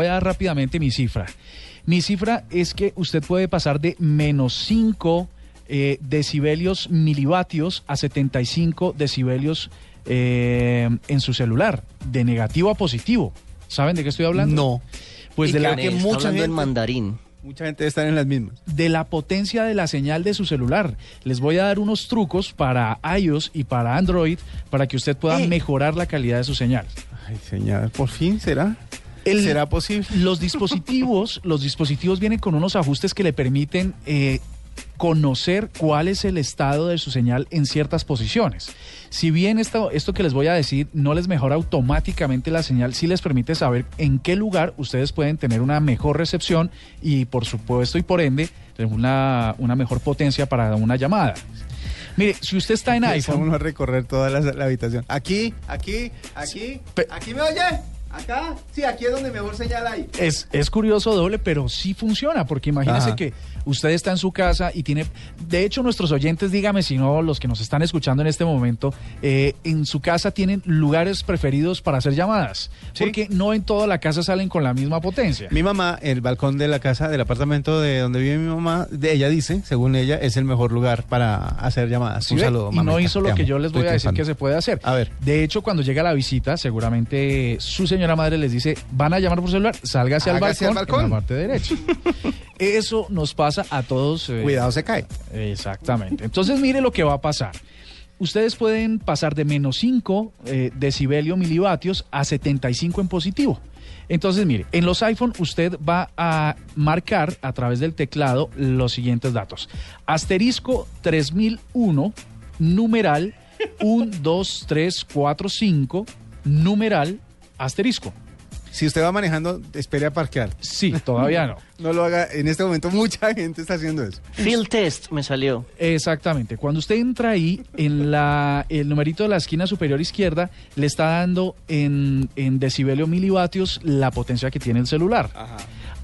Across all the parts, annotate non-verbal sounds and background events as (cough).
Voy a dar rápidamente mi cifra. Mi cifra es que usted puede pasar de menos 5 eh, decibelios milivatios a 75 decibelios eh, en su celular, de negativo a positivo. ¿Saben de qué estoy hablando? No. Pues Y de la, que mucha en gente- mandarín. Mucha gente está en las mismas. de la potencia de la señal de su celular. Les voy a dar unos trucos para iOS y para Android para que usted pueda Eh. mejorar la calidad de su señal. Ay, señor, por fin será. El- ¿Será posible? Los dispositivos, (laughs) los dispositivos vienen con unos ajustes que le permiten eh, conocer cuál es el estado de su señal en ciertas posiciones. Si bien esto, esto que les voy a decir no les mejora automáticamente la señal, sí les permite saber en qué lugar ustedes pueden tener una mejor recepción y por supuesto y por ende una, una mejor potencia para una llamada. Mire, si usted está en Empieza iPhone, uno a recorrer toda la, la habitación. Aquí, aquí, aquí. ¿Aquí me oye? ¿Acá? Sí, aquí es donde mejor señal hay. Es, es curioso doble, pero sí funciona, porque imagínese Ajá. que usted está en su casa y tiene, de hecho nuestros oyentes, dígame si no, los que nos están escuchando en este momento, eh, en su casa tienen lugares preferidos para hacer llamadas, Sí. porque no en toda la casa salen con la misma potencia. Mi mamá, el balcón de la casa, del apartamento de donde vive mi mamá, de ella dice, según ella, es el mejor lugar para hacer llamadas. ¿Sí Un ve? saludo, y no hizo lo te que amo. yo les voy Estoy a decir que se puede hacer. A ver. De hecho, cuando llega la visita, seguramente su señora madre les dice, van a llamar por celular, sálgase al Hágase balcón, al balcón. en la parte derecha. (laughs) Eso nos pasa a todos. eh, Cuidado, se cae. Exactamente. Entonces, mire lo que va a pasar. Ustedes pueden pasar de menos 5 eh, decibelio milivatios a 75 en positivo. Entonces, mire, en los iPhone usted va a marcar a través del teclado los siguientes datos. Asterisco 3001, numeral 1, 2, 3, 4, 5, numeral asterisco. Si usted va manejando, espere a parquear. Sí, todavía no. (laughs) No lo haga. En este momento (laughs) mucha gente está haciendo eso. Field test me salió. Exactamente. Cuando usted entra ahí, en la, el numerito de la esquina superior izquierda le está dando en, en decibelio milivatios la potencia que tiene el celular.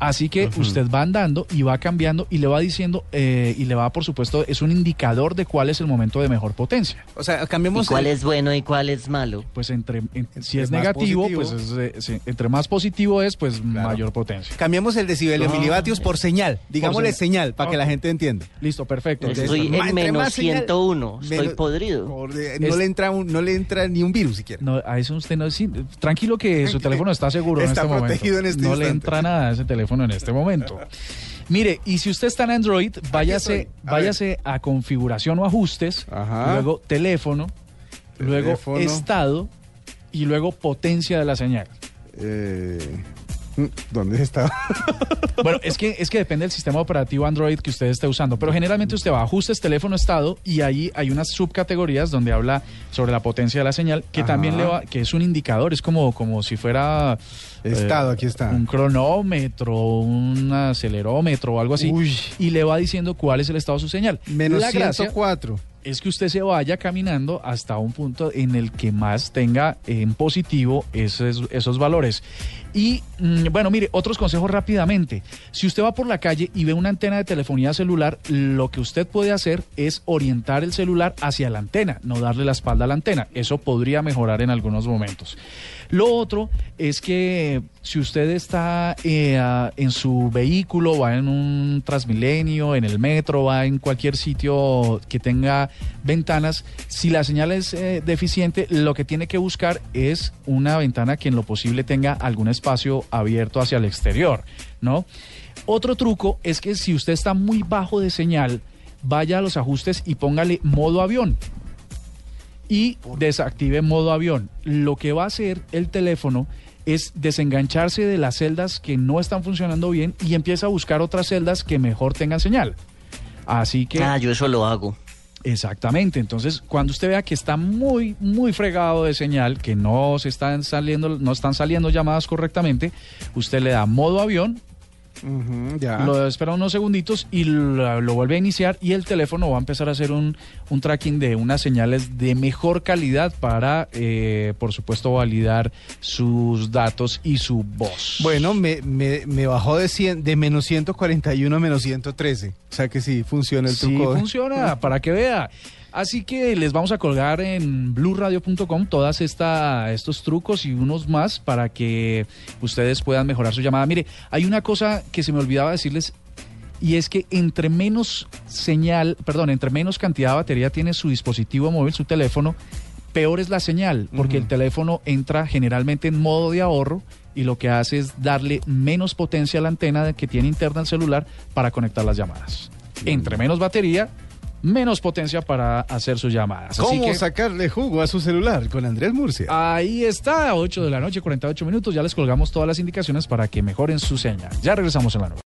Así que usted va andando y va cambiando y le va diciendo, eh, y le va, por supuesto, es un indicador de cuál es el momento de mejor potencia. O sea, ¿Y cambiemos. cuál el- es bueno y cuál es malo? Pues entre, en- si es negativo, positivo. pues es, eh, sí, entre más positivo es, pues Claro. mayor potencia. Cambiemos el decibelio No. Milivatios por señal. Digámosle señal. señal para que la gente entienda. Listo, perfecto. Entonces, Estoy en menos más señal, 101. Estoy menos- podrido. Por de- no, Es- le entra un- no le entra ni un virus siquiera. No, a eso usted no sí, Tranquilo que su teléfono está seguro Está en este protegido momento. en este no le entra nada a ese teléfono en este momento. Mire, y si usted está en Android, váyase. A váyase a configuración o ajustes, Ajá. luego teléfono, luego Teléfono. estado y luego potencia de la señal. Eh, ¿Dónde está? (laughs) Bueno, es que, es que depende del sistema operativo Android que usted esté usando, pero generalmente usted va a ajustes, teléfono, estado y ahí hay unas subcategorías donde habla sobre la potencia de la señal, que Ajá. también le va, que es un indicador, es como, como si fuera eh, Estado, aquí está. un cronómetro, un acelerómetro o algo así, Uy. y le va diciendo cuál es el estado de su señal. Menos la gracia 104. Es que usted se vaya caminando hasta un punto en el que más tenga en positivo esos, esos valores. Y mm, bueno, mire, otros consejos rápidamente. Si usted va por la calle y ve una antena de telefonía celular, lo que usted puede hacer es orientar el celular hacia la antena, no darle la espalda a la antena. Eso podría mejorar en algunos momentos. Lo otro es que si usted está eh, en su vehículo, va en un Transmilenio, en el metro, va en cualquier sitio que tenga ventanas, si la señal es eh, deficiente, lo que tiene que buscar es una ventana que en lo posible tenga algún espacio abierto hacia el exterior, ¿no? Otro truco es que si usted está muy bajo de señal, vaya a los ajustes y póngale modo avión y desactive modo avión. Lo que va a hacer el teléfono es desengancharse de las celdas que no están funcionando bien y empieza a buscar otras celdas que mejor tengan señal. Así que Ah, yo eso lo hago. exactamente, entonces cuando usted vea que está muy muy fregado de señal, que no se están saliendo no están saliendo llamadas correctamente, usted le da modo avión Ujú, ya. lo espera unos segunditos y lo, lo vuelve a iniciar y el teléfono va a empezar a hacer un, un tracking de unas señales de mejor calidad para, eh, por supuesto, validar sus datos y su voz. Bueno, me, me, me bajó de, 100, de menos 141 a menos 113. O sea que sí, funciona el Sí, truco. funciona, para que vea. Así que les vamos a colgar en blueradio.com todas esta, estos trucos y unos más para que ustedes puedan mejorar su llamada. Mire, hay una cosa que se me olvidaba decirles y es que entre menos señal, perdón, entre menos cantidad de batería tiene su dispositivo móvil, su teléfono, peor es la señal, porque el teléfono entra generalmente en modo de ahorro y lo que hace es darle menos potencia a la antena que tiene interna el celular para conectar las llamadas. Entre menos batería, menos potencia para hacer sus llamadas. Así ¿Cómo que sacarle jugo a su celular con Andrés Murcia? ahí está, 8 de la noche, 48 minutos. Ya les colgamos todas las indicaciones para que mejoren su señal. Ya regresamos en la nueva.